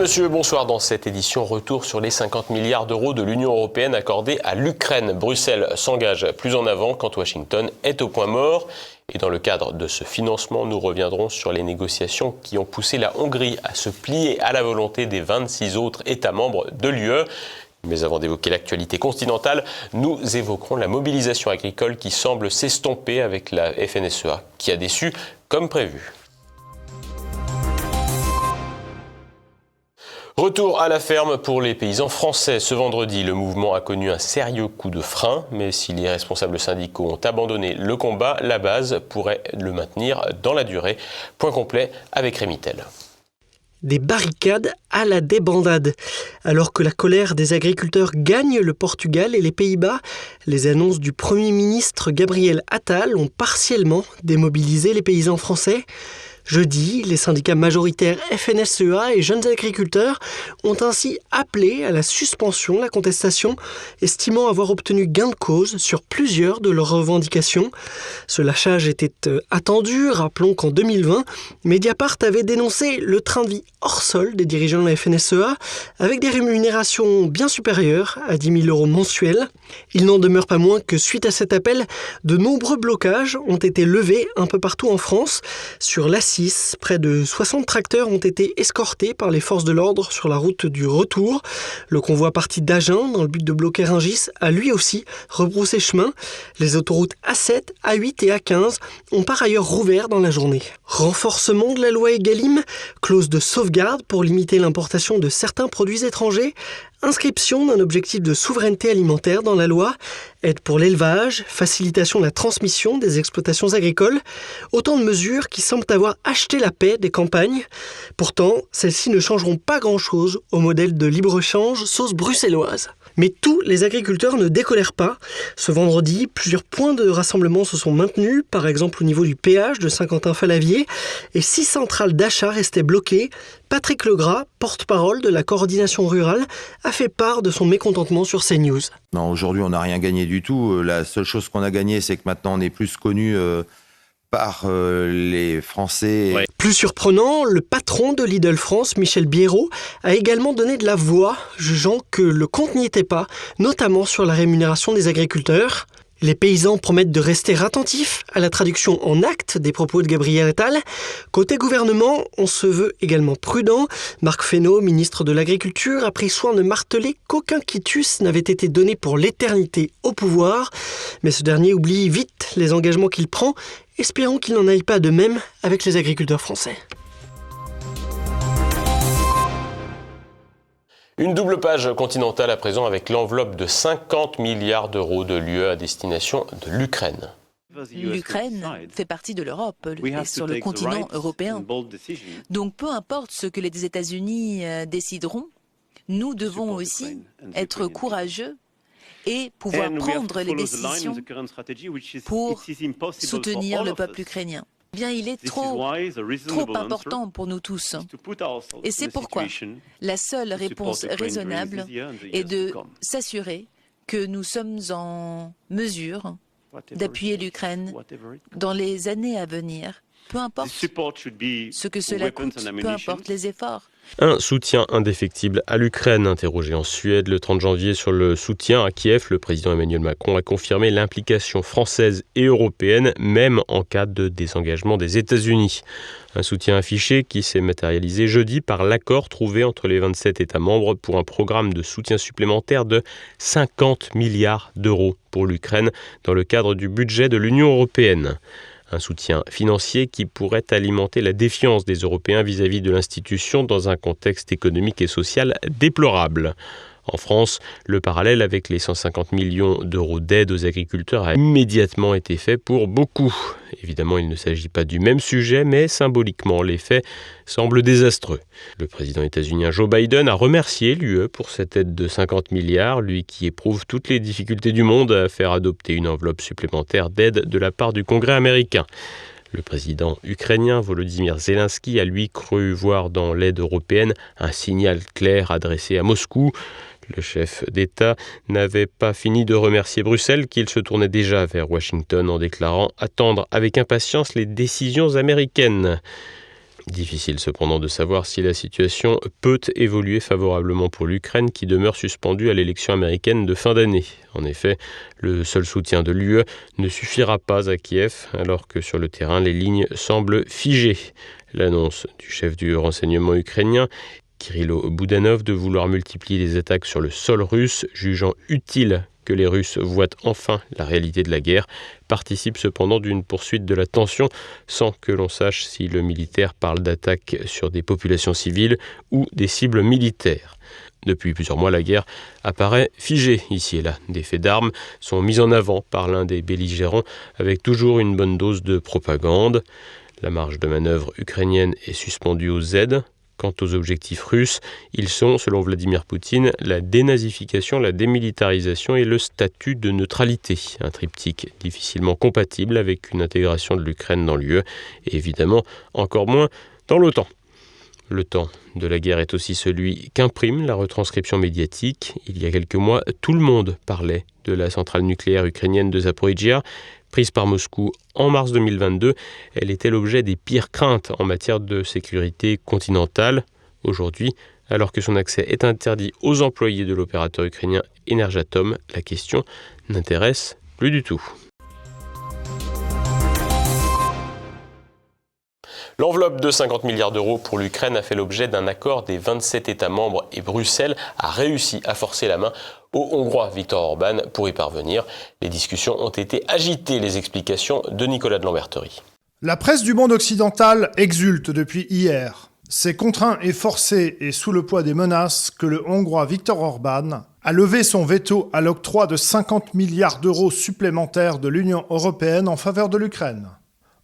Messieurs, bonsoir. Dans cette édition, retour sur les 50 milliards d'euros de l'Union européenne accordés à l'Ukraine. Bruxelles s'engage plus en avant quand Washington est au point mort. Et dans le cadre de ce financement, nous reviendrons sur les négociations qui ont poussé la Hongrie à se plier à la volonté des 26 autres États membres de l'UE. Mais avant d'évoquer l'actualité continentale, nous évoquerons la mobilisation agricole qui semble s'estomper avec la FNSEA, qui a déçu comme prévu. Retour à la ferme pour les paysans français. Ce vendredi, le mouvement a connu un sérieux coup de frein, mais si les responsables syndicaux ont abandonné le combat, la base pourrait le maintenir dans la durée. Point complet avec Rémitel des barricades à la débandade. Alors que la colère des agriculteurs gagne le Portugal et les Pays-Bas, les annonces du Premier ministre Gabriel Attal ont partiellement démobilisé les paysans français. Jeudi, les syndicats majoritaires FNSEA et jeunes agriculteurs ont ainsi appelé à la suspension de la contestation, estimant avoir obtenu gain de cause sur plusieurs de leurs revendications. Ce lâchage était euh, attendu, rappelons qu'en 2020, Mediapart avait dénoncé le train de vie hors sol des dirigeants de la FNSEA, avec des rémunérations bien supérieures à 10 000 euros mensuels. Il n'en demeure pas moins que suite à cet appel, de nombreux blocages ont été levés un peu partout en France sur près de 60 tracteurs ont été escortés par les forces de l'ordre sur la route du retour. Le convoi parti d'Agen dans le but de bloquer Rungis a lui aussi rebroussé chemin. Les autoroutes A7, A8 et A15 ont par ailleurs rouvert dans la journée. Renforcement de la loi Egalim, clause de sauvegarde pour limiter l'importation de certains produits étrangers, Inscription d'un objectif de souveraineté alimentaire dans la loi, aide pour l'élevage, facilitation de la transmission des exploitations agricoles, autant de mesures qui semblent avoir acheté la paix des campagnes. Pourtant, celles-ci ne changeront pas grand-chose au modèle de libre-échange sauce bruxelloise. Mais tous les agriculteurs ne décolèrent pas. Ce vendredi, plusieurs points de rassemblement se sont maintenus, par exemple au niveau du péage de Saint-Quentin-Falavier, et six centrales d'achat restaient bloquées. Patrick Legras, porte-parole de la coordination rurale, a fait part de son mécontentement sur CNews. Non, aujourd'hui, on n'a rien gagné du tout. Euh, la seule chose qu'on a gagné, c'est que maintenant, on est plus connu euh, par euh, les Français. Plus surprenant, le patron de Lidl France, Michel Biérot, a également donné de la voix, jugeant que le compte n'y était pas, notamment sur la rémunération des agriculteurs. Les paysans promettent de rester attentifs à la traduction en actes des propos de Gabriel Attal. Côté gouvernement, on se veut également prudent. Marc Fesneau, ministre de l'Agriculture, a pris soin de marteler qu'aucun quitus n'avait été donné pour l'éternité au pouvoir. Mais ce dernier oublie vite les engagements qu'il prend. Espérons qu'il n'en aille pas de même avec les agriculteurs français. Une double page continentale à présent avec l'enveloppe de 50 milliards d'euros de l'UE à destination de l'Ukraine. L'Ukraine fait partie de l'Europe et sur le continent européen. Donc peu importe ce que les États-Unis euh, décideront, nous devons aussi être courageux et pouvoir prendre les décisions pour soutenir le peuple ukrainien. Eh bien, il est trop, trop important pour nous tous. Et c'est pourquoi la seule réponse raisonnable est de s'assurer que nous sommes en mesure d'appuyer l'Ukraine dans les années à venir, peu importe ce que cela coûte, peu importe les efforts. Un soutien indéfectible à l'Ukraine. Interrogé en Suède le 30 janvier sur le soutien à Kiev, le président Emmanuel Macron a confirmé l'implication française et européenne, même en cas de désengagement des États-Unis. Un soutien affiché qui s'est matérialisé jeudi par l'accord trouvé entre les 27 États membres pour un programme de soutien supplémentaire de 50 milliards d'euros pour l'Ukraine dans le cadre du budget de l'Union européenne. Un soutien financier qui pourrait alimenter la défiance des Européens vis-à-vis de l'institution dans un contexte économique et social déplorable. En France, le parallèle avec les 150 millions d'euros d'aide aux agriculteurs a immédiatement été fait pour beaucoup. Évidemment, il ne s'agit pas du même sujet, mais symboliquement, l'effet semble désastreux. Le président états-unien Joe Biden a remercié l'UE pour cette aide de 50 milliards, lui qui éprouve toutes les difficultés du monde à faire adopter une enveloppe supplémentaire d'aide de la part du Congrès américain. Le président ukrainien Volodymyr Zelensky a lui cru voir dans l'aide européenne un signal clair adressé à Moscou. Le chef d'État n'avait pas fini de remercier Bruxelles qu'il se tournait déjà vers Washington en déclarant attendre avec impatience les décisions américaines. Difficile cependant de savoir si la situation peut évoluer favorablement pour l'Ukraine qui demeure suspendue à l'élection américaine de fin d'année. En effet, le seul soutien de l'UE ne suffira pas à Kiev alors que sur le terrain les lignes semblent figées. L'annonce du chef du renseignement ukrainien Kirilo Boudanov de vouloir multiplier les attaques sur le sol russe, jugeant utile que les Russes voient enfin la réalité de la guerre, participe cependant d'une poursuite de la tension sans que l'on sache si le militaire parle d'attaques sur des populations civiles ou des cibles militaires. Depuis plusieurs mois, la guerre apparaît figée ici et là. Des faits d'armes sont mis en avant par l'un des belligérants avec toujours une bonne dose de propagande. La marge de manœuvre ukrainienne est suspendue au Z, Quant aux objectifs russes, ils sont, selon Vladimir Poutine, la dénazification, la démilitarisation et le statut de neutralité, un triptyque difficilement compatible avec une intégration de l'Ukraine dans l'UE et évidemment encore moins dans l'OTAN. Le temps de la guerre est aussi celui qu'imprime la retranscription médiatique. Il y a quelques mois, tout le monde parlait de la centrale nucléaire ukrainienne de Zaporizhia. Prise par Moscou en mars 2022, elle était l'objet des pires craintes en matière de sécurité continentale. Aujourd'hui, alors que son accès est interdit aux employés de l'opérateur ukrainien Energatom, la question n'intéresse plus du tout. L'enveloppe de 50 milliards d'euros pour l'Ukraine a fait l'objet d'un accord des 27 États membres et Bruxelles a réussi à forcer la main au Hongrois Viktor Orban pour y parvenir. Les discussions ont été agitées, les explications de Nicolas de Lamberterie. La presse du monde occidental exulte depuis hier. C'est contraint et forcé et sous le poids des menaces que le Hongrois Viktor Orban a levé son veto à l'octroi de 50 milliards d'euros supplémentaires de l'Union européenne en faveur de l'Ukraine.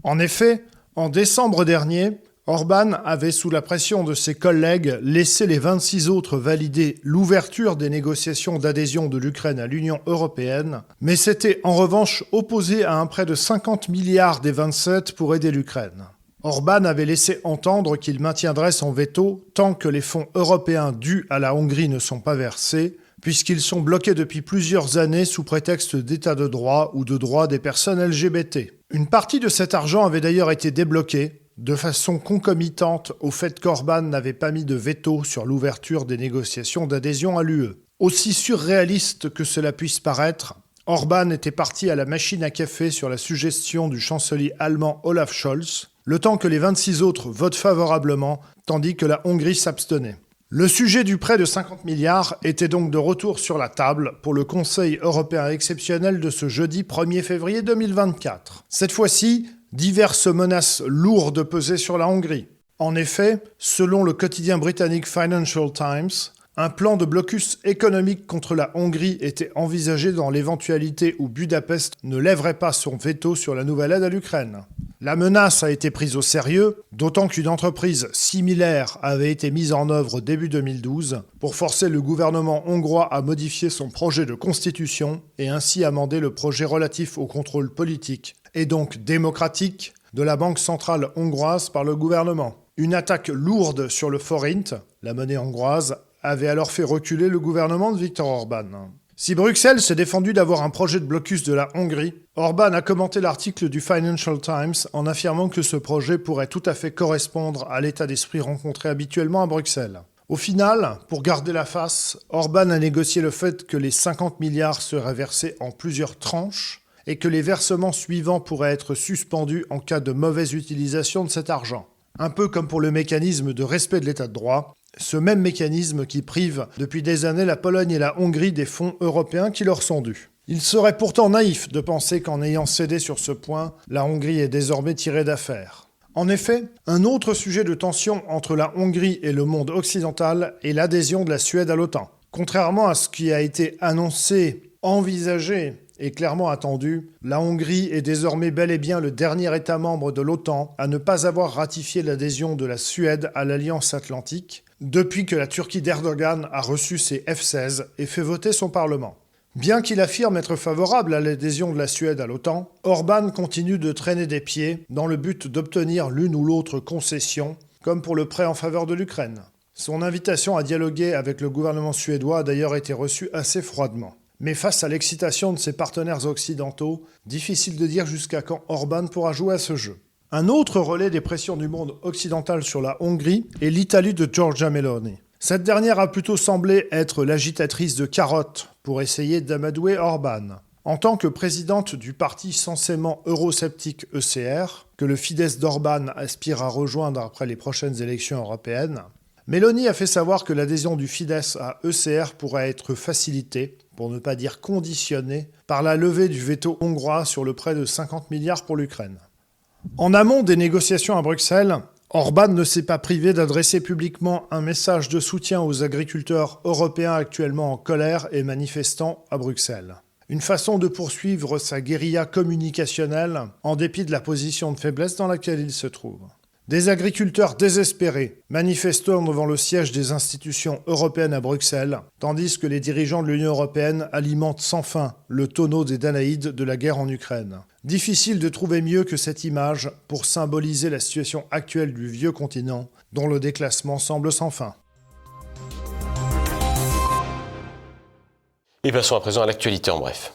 En effet, en décembre dernier, Orban avait, sous la pression de ses collègues, laissé les 26 autres valider l'ouverture des négociations d'adhésion de l'Ukraine à l'Union européenne, mais s'était en revanche opposé à un prêt de 50 milliards des 27 pour aider l'Ukraine. Orban avait laissé entendre qu'il maintiendrait son veto tant que les fonds européens dus à la Hongrie ne sont pas versés, puisqu'ils sont bloqués depuis plusieurs années sous prétexte d'état de droit ou de droit des personnes LGBT. Une partie de cet argent avait d'ailleurs été débloquée, de façon concomitante au fait qu'Orban n'avait pas mis de veto sur l'ouverture des négociations d'adhésion à l'UE. Aussi surréaliste que cela puisse paraître, Orban était parti à la machine à café sur la suggestion du chancelier allemand Olaf Scholz, le temps que les 26 autres votent favorablement, tandis que la Hongrie s'abstenait. Le sujet du prêt de 50 milliards était donc de retour sur la table pour le Conseil européen exceptionnel de ce jeudi 1er février 2024. Cette fois-ci, diverses menaces lourdes pesaient sur la Hongrie. En effet, selon le quotidien britannique Financial Times, un plan de blocus économique contre la Hongrie était envisagé dans l'éventualité où Budapest ne lèverait pas son veto sur la nouvelle aide à l'Ukraine. La menace a été prise au sérieux, d'autant qu'une entreprise similaire avait été mise en œuvre début 2012 pour forcer le gouvernement hongrois à modifier son projet de constitution et ainsi amender le projet relatif au contrôle politique et donc démocratique de la Banque centrale hongroise par le gouvernement. Une attaque lourde sur le forint, la monnaie hongroise, avait alors fait reculer le gouvernement de Viktor Orban. Si Bruxelles s'est défendu d'avoir un projet de blocus de la Hongrie, Orban a commenté l'article du Financial Times en affirmant que ce projet pourrait tout à fait correspondre à l'état d'esprit rencontré habituellement à Bruxelles. Au final, pour garder la face, Orban a négocié le fait que les 50 milliards seraient versés en plusieurs tranches et que les versements suivants pourraient être suspendus en cas de mauvaise utilisation de cet argent. Un peu comme pour le mécanisme de respect de l'état de droit, ce même mécanisme qui prive depuis des années la Pologne et la Hongrie des fonds européens qui leur sont dus. Il serait pourtant naïf de penser qu'en ayant cédé sur ce point, la Hongrie est désormais tirée d'affaire. En effet, un autre sujet de tension entre la Hongrie et le monde occidental est l'adhésion de la Suède à l'OTAN. Contrairement à ce qui a été annoncé, envisagé et clairement attendu, la Hongrie est désormais bel et bien le dernier État membre de l'OTAN à ne pas avoir ratifié l'adhésion de la Suède à l'Alliance atlantique, depuis que la Turquie d'Erdogan a reçu ses F-16 et fait voter son Parlement. Bien qu'il affirme être favorable à l'adhésion de la Suède à l'OTAN, Orban continue de traîner des pieds dans le but d'obtenir l'une ou l'autre concession, comme pour le prêt en faveur de l'Ukraine. Son invitation à dialoguer avec le gouvernement suédois a d'ailleurs été reçue assez froidement. Mais face à l'excitation de ses partenaires occidentaux, difficile de dire jusqu'à quand Orban pourra jouer à ce jeu. Un autre relais des pressions du monde occidental sur la Hongrie est l'Italie de Giorgia Meloni. Cette dernière a plutôt semblé être l'agitatrice de carottes pour essayer d'amadouer Orban. En tant que présidente du parti censément eurosceptique ECR, que le Fidesz d'Orban aspire à rejoindre après les prochaines élections européennes, Meloni a fait savoir que l'adhésion du Fidesz à ECR pourrait être facilitée, pour ne pas dire conditionnée, par la levée du veto hongrois sur le prêt de 50 milliards pour l'Ukraine. En amont des négociations à Bruxelles, Orban ne s'est pas privé d'adresser publiquement un message de soutien aux agriculteurs européens actuellement en colère et manifestant à Bruxelles. Une façon de poursuivre sa guérilla communicationnelle en dépit de la position de faiblesse dans laquelle il se trouve. Des agriculteurs désespérés manifestant devant le siège des institutions européennes à Bruxelles, tandis que les dirigeants de l'Union européenne alimentent sans fin le tonneau des Danaïdes de la guerre en Ukraine. Difficile de trouver mieux que cette image pour symboliser la situation actuelle du vieux continent, dont le déclassement semble sans fin. Et passons à présent à l'actualité en bref.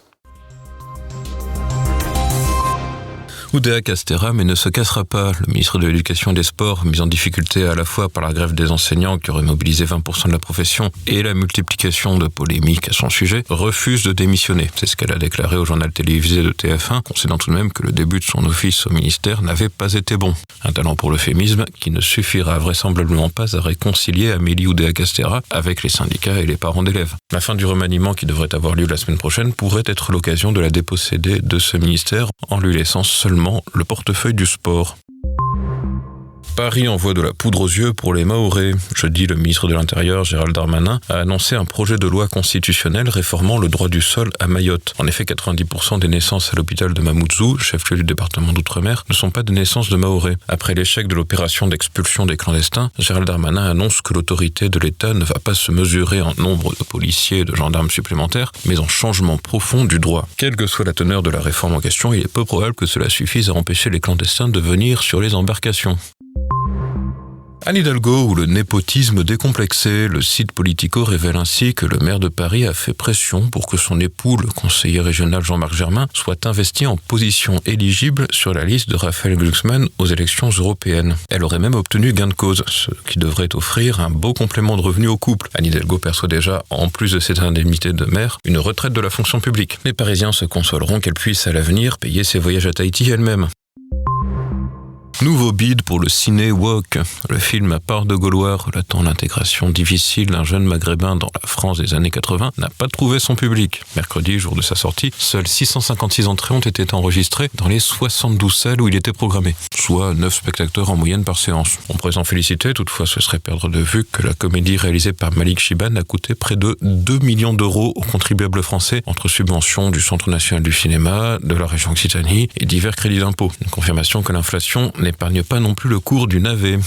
Oudéa Castera, mais ne se cassera pas. Le ministre de l'Éducation et des Sports, mis en difficulté à la fois par la grève des enseignants qui aurait mobilisé 20% de la profession et la multiplication de polémiques à son sujet, refuse de démissionner. C'est ce qu'elle a déclaré au journal télévisé de TF1, concédant tout de même que le début de son office au ministère n'avait pas été bon. Un talent pour l'euphémisme qui ne suffira vraisemblablement pas à réconcilier Amélie Oudéa Castera avec les syndicats et les parents d'élèves. La fin du remaniement qui devrait avoir lieu la semaine prochaine pourrait être l'occasion de la déposséder de ce ministère en lui laissant seulement le portefeuille du sport. Paris envoie de la poudre aux yeux pour les Maorés. Jeudi, le ministre de l'Intérieur, Gérald Darmanin, a annoncé un projet de loi constitutionnelle réformant le droit du sol à Mayotte. En effet, 90% des naissances à l'hôpital de Mamoudzou, chef-lieu du département d'outre-mer, ne sont pas des naissances de Maorés. Après l'échec de l'opération d'expulsion des clandestins, Gérald Darmanin annonce que l'autorité de l'État ne va pas se mesurer en nombre de policiers et de gendarmes supplémentaires, mais en changement profond du droit. Quelle que soit la teneur de la réforme en question, il est peu probable que cela suffise à empêcher les clandestins de venir sur les embarcations. Anne Hidalgo ou le népotisme décomplexé, le site Politico révèle ainsi que le maire de Paris a fait pression pour que son époux, le conseiller régional Jean-Marc Germain, soit investi en position éligible sur la liste de Raphaël Glucksmann aux élections européennes. Elle aurait même obtenu gain de cause, ce qui devrait offrir un beau complément de revenus au couple. Anne Hidalgo perçoit déjà, en plus de cette indemnité de maire, une retraite de la fonction publique. Les Parisiens se consoleront qu'elle puisse à l'avenir payer ses voyages à Tahiti elle-même. Nouveau bid pour le ciné Walk. Le film à part de Gaulois relatant l'intégration difficile d'un jeune maghrébin dans la France des années 80 n'a pas trouvé son public. Mercredi, jour de sa sortie, seules 656 entrées ont été enregistrées dans les 72 salles où il était programmé, soit 9 spectateurs en moyenne par séance. On pourrait s'en féliciter, toutefois ce serait perdre de vue que la comédie réalisée par Malik Shiban a coûté près de 2 millions d'euros aux contribuables français entre subventions du Centre national du cinéma, de la région Occitanie et divers crédits d'impôt. Une confirmation que l'inflation n'est n'épargne pas non plus le cours du navet.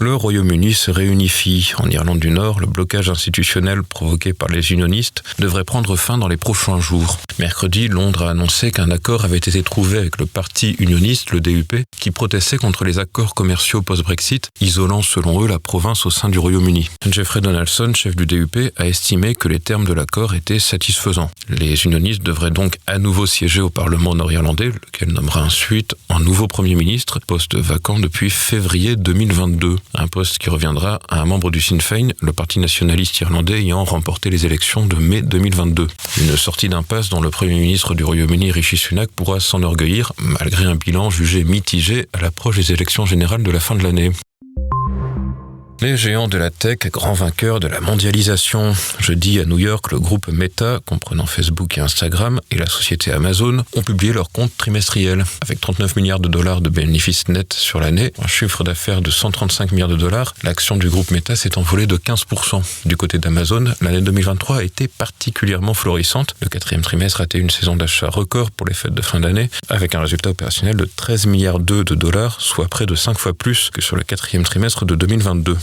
Le Royaume-Uni se réunifie. En Irlande du Nord, le blocage institutionnel provoqué par les unionistes devrait prendre fin dans les prochains jours. Mercredi, Londres a annoncé qu'un accord avait été trouvé avec le parti unioniste, le DUP, qui protestait contre les accords commerciaux post-Brexit, isolant selon eux la province au sein du Royaume-Uni. Jeffrey Donaldson, chef du DUP, a estimé que les termes de l'accord étaient satisfaisants. Les unionistes devraient donc à nouveau siéger au Parlement nord-irlandais, lequel nommera ensuite un nouveau Premier ministre, poste vacant depuis février 2022 un poste qui reviendra à un membre du Sinn Féin, le parti nationaliste irlandais ayant remporté les élections de mai 2022. Une sortie d'impasse dont le Premier ministre du Royaume-Uni, Rishi Sunak, pourra s'enorgueillir, malgré un bilan jugé mitigé à l'approche des élections générales de la fin de l'année. Les géants de la tech, grands vainqueurs de la mondialisation. Jeudi à New York, le groupe Meta, comprenant Facebook et Instagram, et la société Amazon, ont publié leur compte trimestriel. Avec 39 milliards de dollars de bénéfices nets sur l'année, un chiffre d'affaires de 135 milliards de dollars, l'action du groupe Meta s'est envolée de 15%. Du côté d'Amazon, l'année 2023 a été particulièrement florissante. Le quatrième trimestre a été une saison d'achat record pour les fêtes de fin d'année, avec un résultat opérationnel de 13 milliards de dollars, soit près de 5 fois plus que sur le quatrième trimestre de 2022.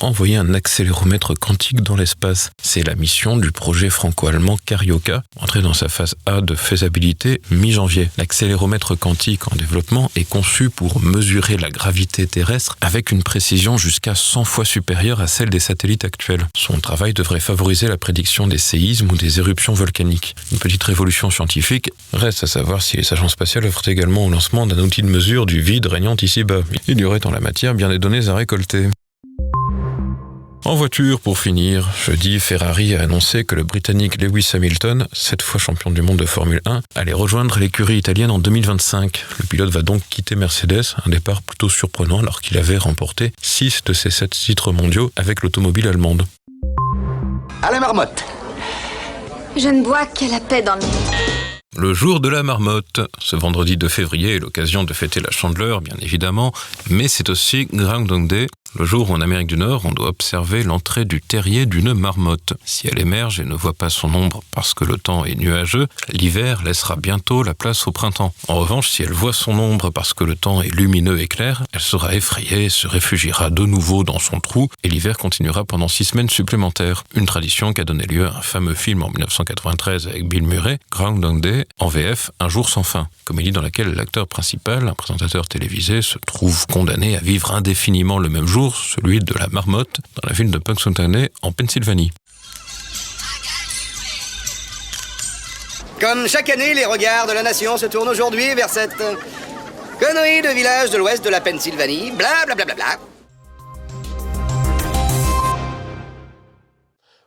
Envoyer un accéléromètre quantique dans l'espace. C'est la mission du projet franco-allemand Carioca, entré dans sa phase A de faisabilité mi-janvier. L'accéléromètre quantique en développement est conçu pour mesurer la gravité terrestre avec une précision jusqu'à 100 fois supérieure à celle des satellites actuels. Son travail devrait favoriser la prédiction des séismes ou des éruptions volcaniques. Une petite révolution scientifique reste à savoir si les agences spatiales offrent également au lancement d'un outil de mesure du vide régnant ici-bas. Il y aurait en la matière bien des données à récolter. En voiture, pour finir, jeudi, Ferrari a annoncé que le Britannique Lewis Hamilton, cette fois champion du monde de Formule 1, allait rejoindre l'écurie italienne en 2025. Le pilote va donc quitter Mercedes, un départ plutôt surprenant alors qu'il avait remporté 6 de ses 7 titres mondiaux avec l'automobile allemande. À la marmotte Je ne bois qu'à la paix dans le le jour de la marmotte. Ce vendredi 2 février est l'occasion de fêter la chandeleur, bien évidemment, mais c'est aussi Groundhog Day, le jour où en Amérique du Nord, on doit observer l'entrée du terrier d'une marmotte. Si elle émerge et ne voit pas son ombre parce que le temps est nuageux, l'hiver laissera bientôt la place au printemps. En revanche, si elle voit son ombre parce que le temps est lumineux et clair, elle sera effrayée et se réfugiera de nouveau dans son trou et l'hiver continuera pendant six semaines supplémentaires. Une tradition qui a donné lieu à un fameux film en 1993 avec Bill Murray, Groundhog Day, en VF, Un jour sans fin, comédie dans laquelle l'acteur principal, un présentateur télévisé, se trouve condamné à vivre indéfiniment le même celui de la marmotte, dans la ville de Punxsutawney, en Pennsylvanie. Comme chaque année, les regards de la nation se tournent aujourd'hui vers cette connerie de village de l'ouest de la Pennsylvanie, bla.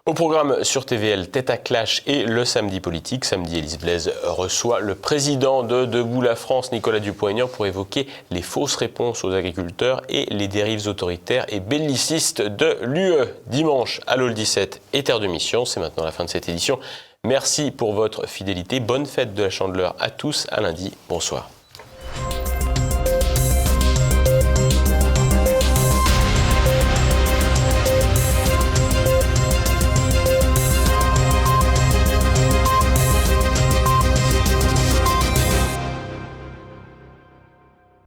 Au programme sur TVL, Tête à Clash et le samedi politique. Samedi, Élise Blaise reçoit le président de Debout la France, Nicolas Dupont-Aignan, pour évoquer les fausses réponses aux agriculteurs et les dérives autoritaires et bellicistes de l'UE. Dimanche à l'OL 17 et Terre de Mission. C'est maintenant la fin de cette édition. Merci pour votre fidélité. Bonne fête de la Chandeleur à tous. À lundi. Bonsoir.